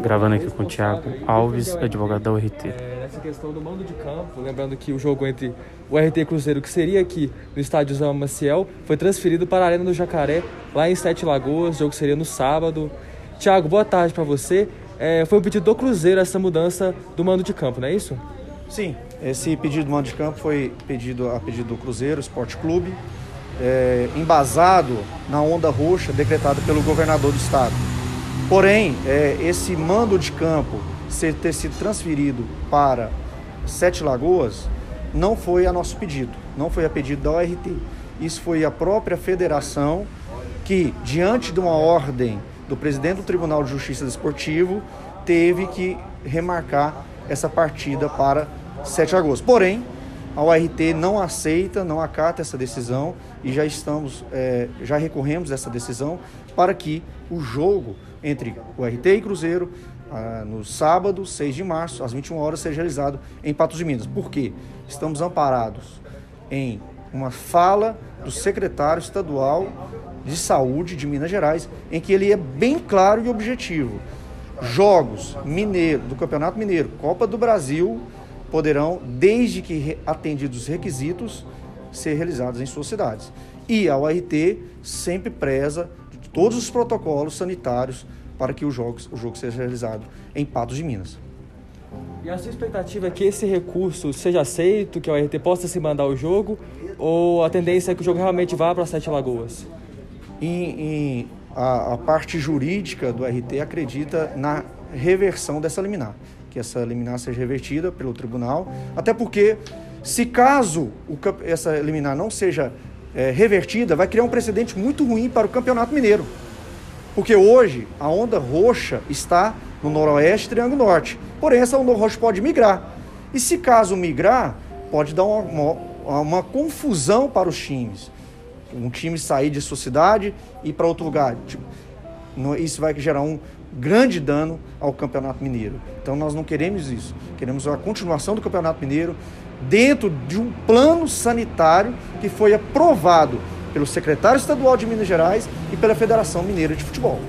Gravando aqui com o Thiago Alves, advogado da URT. É, nessa questão do mando de campo, lembrando que o jogo entre o RT e Cruzeiro, que seria aqui no estádio Zama Maciel, foi transferido para a Arena do Jacaré, lá em Sete Lagoas. O jogo seria no sábado. Thiago, boa tarde para você. É, foi o pedido do Cruzeiro essa mudança do mando de campo, não é isso? Sim, esse pedido do mando de campo foi pedido a pedido do Cruzeiro Esporte Clube, é, embasado na onda roxa decretada pelo governador do estado. Porém, é, esse mando de campo ser, ter sido transferido para Sete Lagoas não foi a nosso pedido, não foi a pedido da ORT. Isso foi a própria federação que, diante de uma ordem do presidente do Tribunal de Justiça Desportivo, teve que remarcar essa partida para 7 de agosto. Porém, a ORT não aceita, não acata essa decisão e já estamos, é, já recorremos essa decisão para que o jogo entre o RT e Cruzeiro ah, no sábado, 6 de março, às 21 horas, seja realizado em Patos de Minas. Por quê? Estamos amparados em uma fala do secretário estadual de saúde de Minas Gerais, em que ele é bem claro e objetivo. Jogos mineiro, do Campeonato Mineiro, Copa do Brasil, poderão, desde que atendidos os requisitos, ser realizados em suas cidades. E a URT sempre preza todos os protocolos sanitários para que o jogo, o jogo seja realizado em Patos de Minas. E a sua expectativa é que esse recurso seja aceito, que a URT possa se mandar o jogo, ou a tendência é que o jogo realmente vá para Sete Lagoas? Em, em a, a, parte jurídica do RT acredita na reversão dessa liminar, que essa liminar seja revertida pelo tribunal, até porque se caso o, essa liminar não seja é, revertida, vai criar um precedente muito ruim para o Campeonato Mineiro. Porque hoje a onda roxa está no noroeste Triângulo Norte. Porém, essa onda roxa pode migrar. E se caso migrar, pode dar uma, uma, uma confusão para os times. Um time sair de sua cidade e ir para outro lugar. Tipo, isso vai gerar um grande dano ao Campeonato Mineiro. Então nós não queremos isso. Queremos a continuação do Campeonato Mineiro dentro de um plano sanitário que foi aprovado pelo secretário estadual de Minas Gerais e pela Federação Mineira de Futebol.